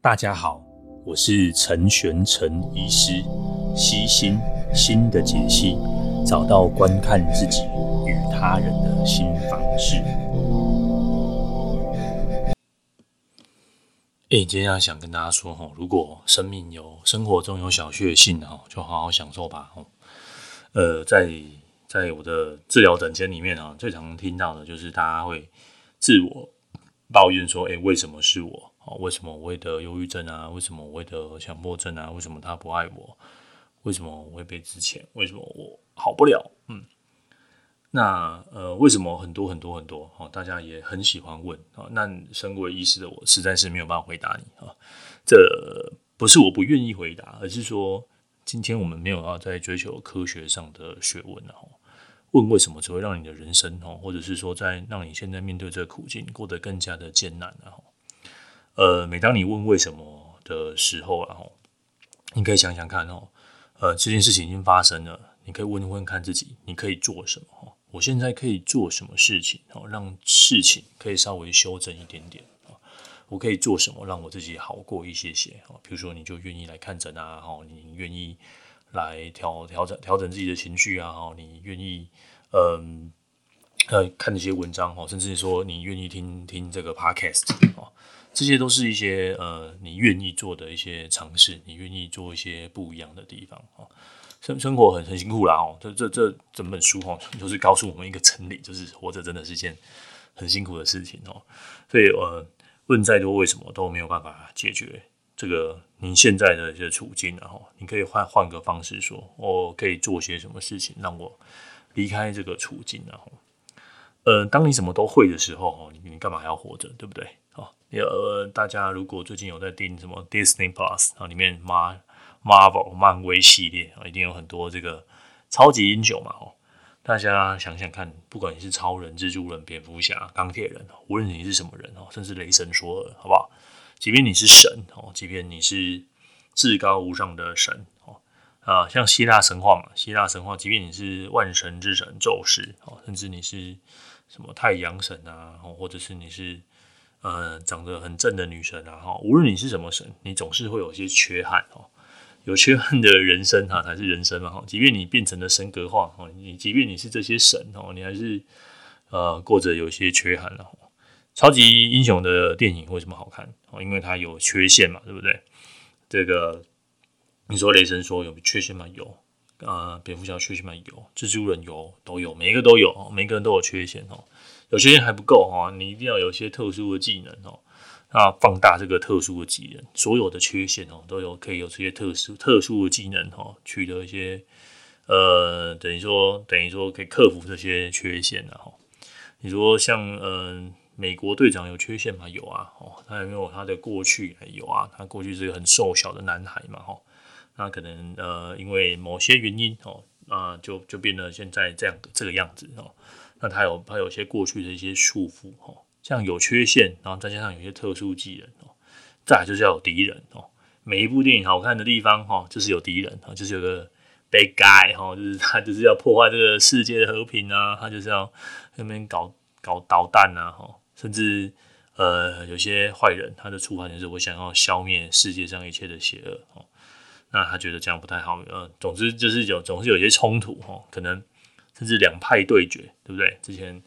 大家好，我是陈玄陈医师，悉心心的解析，找到观看自己与他人的新方式。诶，今天要想跟大家说哈，如果生命有生活中有小确幸哈，就好好享受吧。呃，在在我的治疗诊间里面啊，最常听到的就是大家会自我抱怨说，诶，为什么是我？为什么我会得忧郁症啊？为什么我会得强迫症啊？为什么他不爱我？为什么我会被之前？为什么我好不了？嗯，那呃，为什么很多很多很多？哦，大家也很喜欢问啊。那身为医师的我，实在是没有办法回答你啊。这不是我不愿意回答，而是说今天我们没有要在追求科学上的学问啊。问为什么只会让你的人生哦，或者是说在让你现在面对这个苦境过得更加的艰难啊。呃，每当你问为什么的时候，然后你可以想想看哦，呃，这件事情已经发生了，你可以问问看自己，你可以做什么？我现在可以做什么事情？哦，让事情可以稍微修正一点点。我可以做什么让我自己好过一些些？哦比如说，你就愿意来看诊啊，哦你愿意来调调整调整自己的情绪啊，哦你愿意嗯呃看这些文章哦，甚至说你愿意听听这个 podcast 哦这些都是一些呃，你愿意做的一些尝试，你愿意做一些不一样的地方哦。生生活很很辛苦啦哦，这这这整本书哦，就是告诉我们一个真理，就是活着真的是件很辛苦的事情哦。所以呃，问再多为什么都没有办法解决这个您现在的一些处境，然后你可以换换个方式说，我可以做些什么事情让我离开这个处境，然后呃，当你什么都会的时候哦，你你干嘛还要活着，对不对？呃，大家如果最近有在订什么 Disney Plus 啊，里面 Mar Marvel 漫威系列啊，一定有很多这个超级英雄嘛，哦，大家想想看，不管你是超人、蜘蛛人、蝙蝠侠、钢铁人，无论你是什么人哦，甚至雷神索尔，好不好？即便你是神哦，即便你是至高无上的神哦，啊，像希腊神话嘛，希腊神话，即便你是万神之神宙斯哦，甚至你是什么太阳神啊，或者是你是。呃，长得很正的女神啊，哈，无论你是什么神，你总是会有些缺憾哦。有缺憾的人生哈，才是人生嘛，哈。即便你变成了神格化，哈，你即便你是这些神哦，你还是呃过着有些缺憾了。超级英雄的电影为什么好看？哦，因为它有缺陷嘛，对不对？这个你说雷神说有缺陷吗？有。呃，蝙蝠侠缺陷吗？有。蜘蛛人有，都有，每一个都有，每个人都有缺陷哦。有些人还不够哈，你一定要有一些特殊的技能哦，那放大这个特殊的技能，所有的缺陷哦都有可以有这些特殊特殊的技能哦，取得一些呃，等于说等于说可以克服这些缺陷的哈。你说像嗯、呃，美国队长有缺陷吗？有啊，哦，他有没有他的过去？有啊，他过去是个很瘦小的男孩嘛，哈，那可能呃因为某些原因哦，啊、就就变得现在这样这个样子哦。那他有他有些过去的一些束缚哦，像有缺陷，然后再加上有些特殊技能哦，再来就是要有敌人哦。每一部电影好看的地方哈，就是有敌人，就是有个 bad guy 哈，就是他就是要破坏这个世界的和平啊，他就是要那边搞搞导弹啊哈，甚至呃有些坏人，他的出发点是我想要消灭世界上一切的邪恶哦。那他觉得这样不太好，呃，总之就是有总是有些冲突哈，可能。甚至两派对决，对不对？之前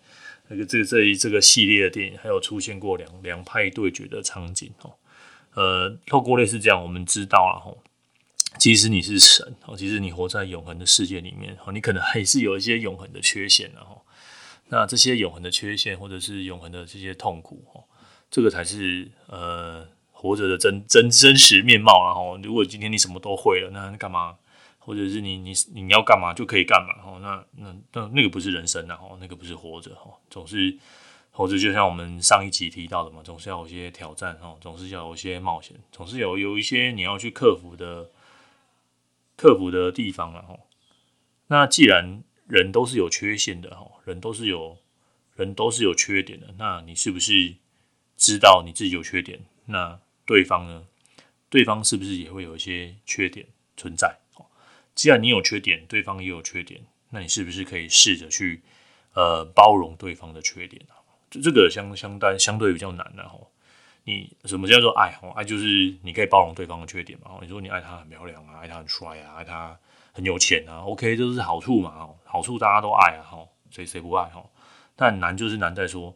那个这个这一这个系列的电影，还有出现过两两派对决的场景哦。呃，透过类似这样，我们知道了吼，即使你是神哦，其实你活在永恒的世界里面哦，你可能还是有一些永恒的缺陷的吼。那这些永恒的缺陷，或者是永恒的这些痛苦哦，这个才是呃活着的真真真实面貌啊！吼，如果今天你什么都会了，那干嘛？或者是你你你要干嘛就可以干嘛哦，那那那那个不是人生的哦，那个不是活着哦，总是活着就像我们上一集提到的嘛，总是要有一些挑战哦，总是要有一些冒险，总是有有一些你要去克服的克服的地方了哦。那既然人都是有缺陷的哦，人都是有人都是有缺点的，那你是不是知道你自己有缺点？那对方呢？对方是不是也会有一些缺点存在？既然你有缺点，对方也有缺点，那你是不是可以试着去呃包容对方的缺点啊？这这个相相当相对比较难的吼。你什么叫做爱？哦，爱就是你可以包容对方的缺点嘛。你说你爱他很漂亮啊，爱他很帅啊，爱他很有钱啊，OK，这是好处嘛。哦，好处大家都爱啊，哈，谁谁不爱？哈，但难就是难在说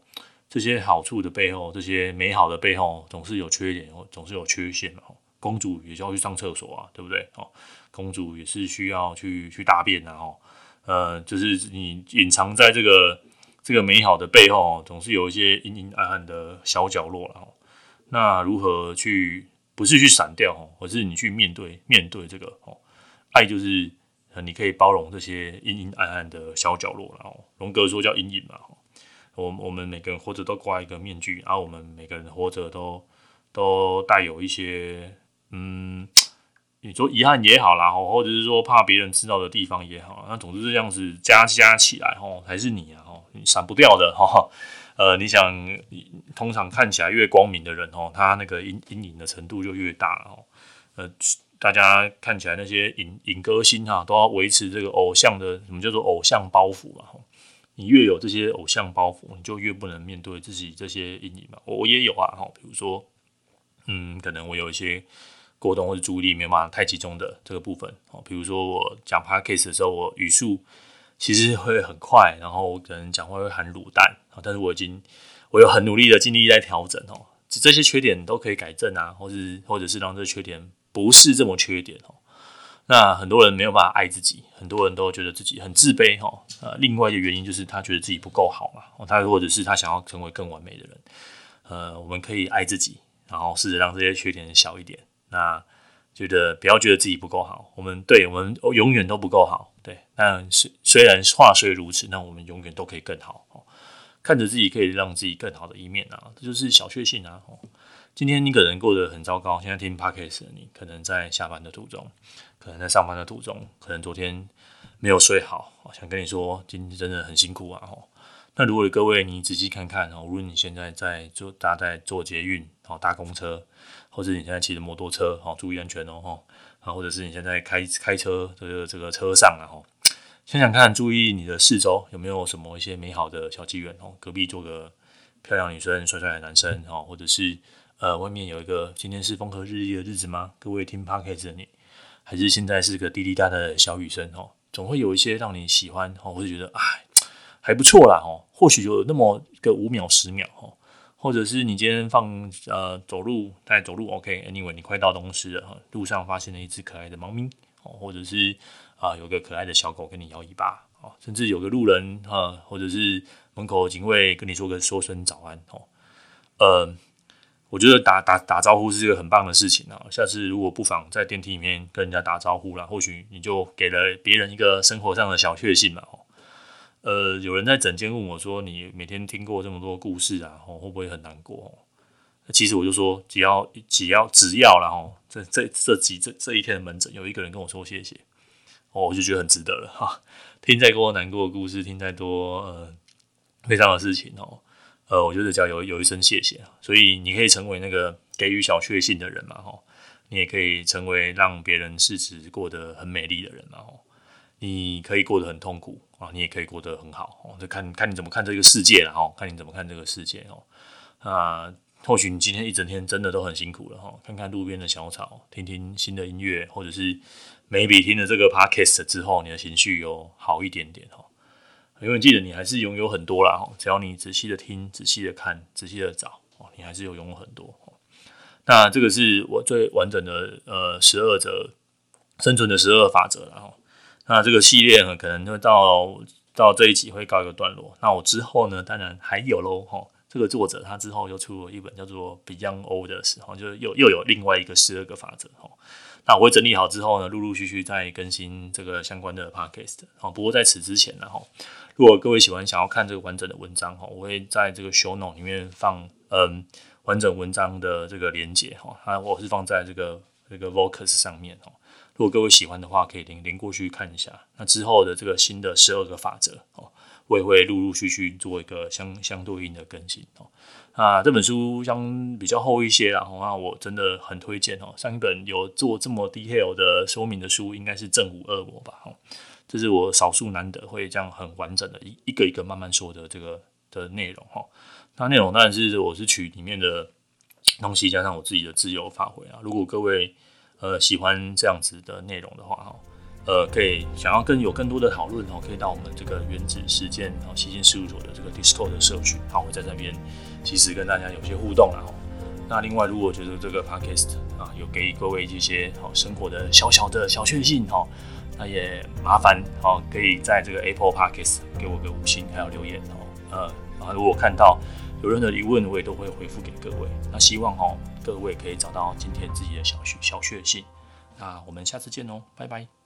这些好处的背后，这些美好的背后，总是有缺点，总是有缺陷嘛。公主也需要去上厕所啊，对不对？哦，公主也是需要去去大便啊，哦，呃，就是你隐藏在这个这个美好的背后，总是有一些阴阴暗暗的小角落了。那如何去？不是去闪掉哦，而是你去面对面对这个哦，爱就是你可以包容这些阴阴暗暗的小角落，然后荣格说叫阴影嘛。我我们每个人活着都挂一个面具，然后我们每个人活着都都带有一些。嗯，你说遗憾也好啦，或者是说怕别人知道的地方也好，那总之这样子加加起来，哦，还是你啊，哦，你闪不掉的，哈，呃，你想，通常看起来越光明的人，哦，他那个阴阴影的程度就越大，哦，呃，大家看起来那些影影歌星哈，都要维持这个偶像的，什么叫做偶像包袱嘛，吼，你越有这些偶像包袱，你就越不能面对自己这些阴影嘛。我也有啊，哈，比如说，嗯，可能我有一些。过动或者注意力没有办法太集中的这个部分哦，比如说我讲 podcast 的时候，我语速其实会很快，然后可能讲话会很卤蛋啊，但是我已经我有很努力的尽力在调整哦，这些缺点都可以改正啊，或是或者是让这个缺点不是这么缺点哦。那很多人没有办法爱自己，很多人都觉得自己很自卑哈。呃，另外一个原因就是他觉得自己不够好嘛，他或者是他想要成为更完美的人。呃，我们可以爱自己，然后试着让这些缺点小一点。那觉得不要觉得自己不够好，我们对我们永远都不够好，对。但虽虽然话虽如此，那我们永远都可以更好。看着自己可以让自己更好的一面啊，这就是小确幸啊。今天你可能过得很糟糕，现在听 Podcast 的你可能在下班的途中，可能在上班的途中，可能昨天没有睡好，想跟你说今天真的很辛苦啊。那如果各位你仔细看看哦，无论你现在在坐，大家在坐捷运哦，搭公车。或者你现在骑着摩托车，好，注意安全哦，哈啊，或者是你现在开开车这个这个车上啊，想想看，注意你的四周有没有什么一些美好的小机缘哦，隔壁坐个漂亮女生、帅帅的男生哦，或者是呃，外面有一个今天是风和日丽的日子吗？各位听 Podcast 的你，还是现在是个滴滴答答的小雨声哦，总会有一些让你喜欢哦，或者觉得哎还不错啦哦，或许有那么个五秒十秒哦。或者是你今天放呃走路在走路，OK，Anyway，、你快到东势了，路上发现了一只可爱的猫咪哦，或者是啊、有个可爱的小狗跟你摇尾巴哦，甚至有个路人哈、或者是门口警卫跟你说个说声早安哦，呃，我觉得打打打招呼是一个很棒的事情啊。下次如果不妨在电梯里面跟人家打招呼啦，或许你就给了别人一个生活上的小确幸嘛哦。呃，有人在诊间问我说：“你每天听过这么多故事啊，会不会很难过？”其实我就说，只要只要只要然后这这这几这这一天的门诊，有一个人跟我说谢谢，哦，我就觉得很值得了哈。听再多难过的故事，听再多呃悲伤的事情哦，呃，我觉得只要有有一声谢谢，所以你可以成为那个给予小确幸的人嘛，哈，你也可以成为让别人日子过得很美丽的人嘛，哈。你可以过得很痛苦啊，你也可以过得很好哦，就看看你怎么看这个世界了哈，看你怎么看这个世界哦。那，或许你今天一整天真的都很辛苦了哈，看看路边的小草，听听新的音乐，或者是 maybe 听了这个 podcast 之后，你的情绪有好一点点哈。永远记得你还是拥有很多啦，只要你仔细的听、仔细的看、仔细的找哦，你还是有拥有很多。那这个是我最完整的呃十二则生存的十二法则了哈。那这个系列呢，可能会到到这一集会告一个段落。那我之后呢，当然还有喽哈。这个作者他之后又出了一本叫做《Beyond Orders》，哈，就是又又有另外一个十二个法则哈。那我会整理好之后呢，陆陆续续再更新这个相关的 Podcast。好，不过在此之前呢，哈，如果各位喜欢想要看这个完整的文章哈，我会在这个 Show Note 里面放嗯完整文章的这个连接哈。啊，我是放在这个这个 Vocus 上面哈。如果各位喜欢的话，可以连连过去看一下。那之后的这个新的十二个法则哦，我也会陆陆续续做一个相相对应的更新哦。啊，这本书相比较厚一些啦，那我真的很推荐哦。上一本有做这么 detail 的说明的书，应该是《正午恶魔》吧？哦，这是我少数难得会这样很完整的一一个一个慢慢说的这个的内容哈。那内容当然是我是取里面的东西，加上我自己的自由发挥啊。如果各位呃喜欢这样子的内容的话哈，呃，可以想要更有更多的讨论哦，可以到我们这个原子时间然后西进事务所的这个 Discord 的社区，好，我会在这边其实跟大家有些互动啊。那另外，如果觉得这个 Podcast 啊有给各位一些好生活的小小的小确幸哈，那也麻烦好可以在这个 Apple Podcast 给我个五星还有留言哦，呃，然后如果看到有任何疑问，我也都会回复给各位。那希望哦各位可以找到今天自己的小小确幸。那我们下次见哦，拜拜。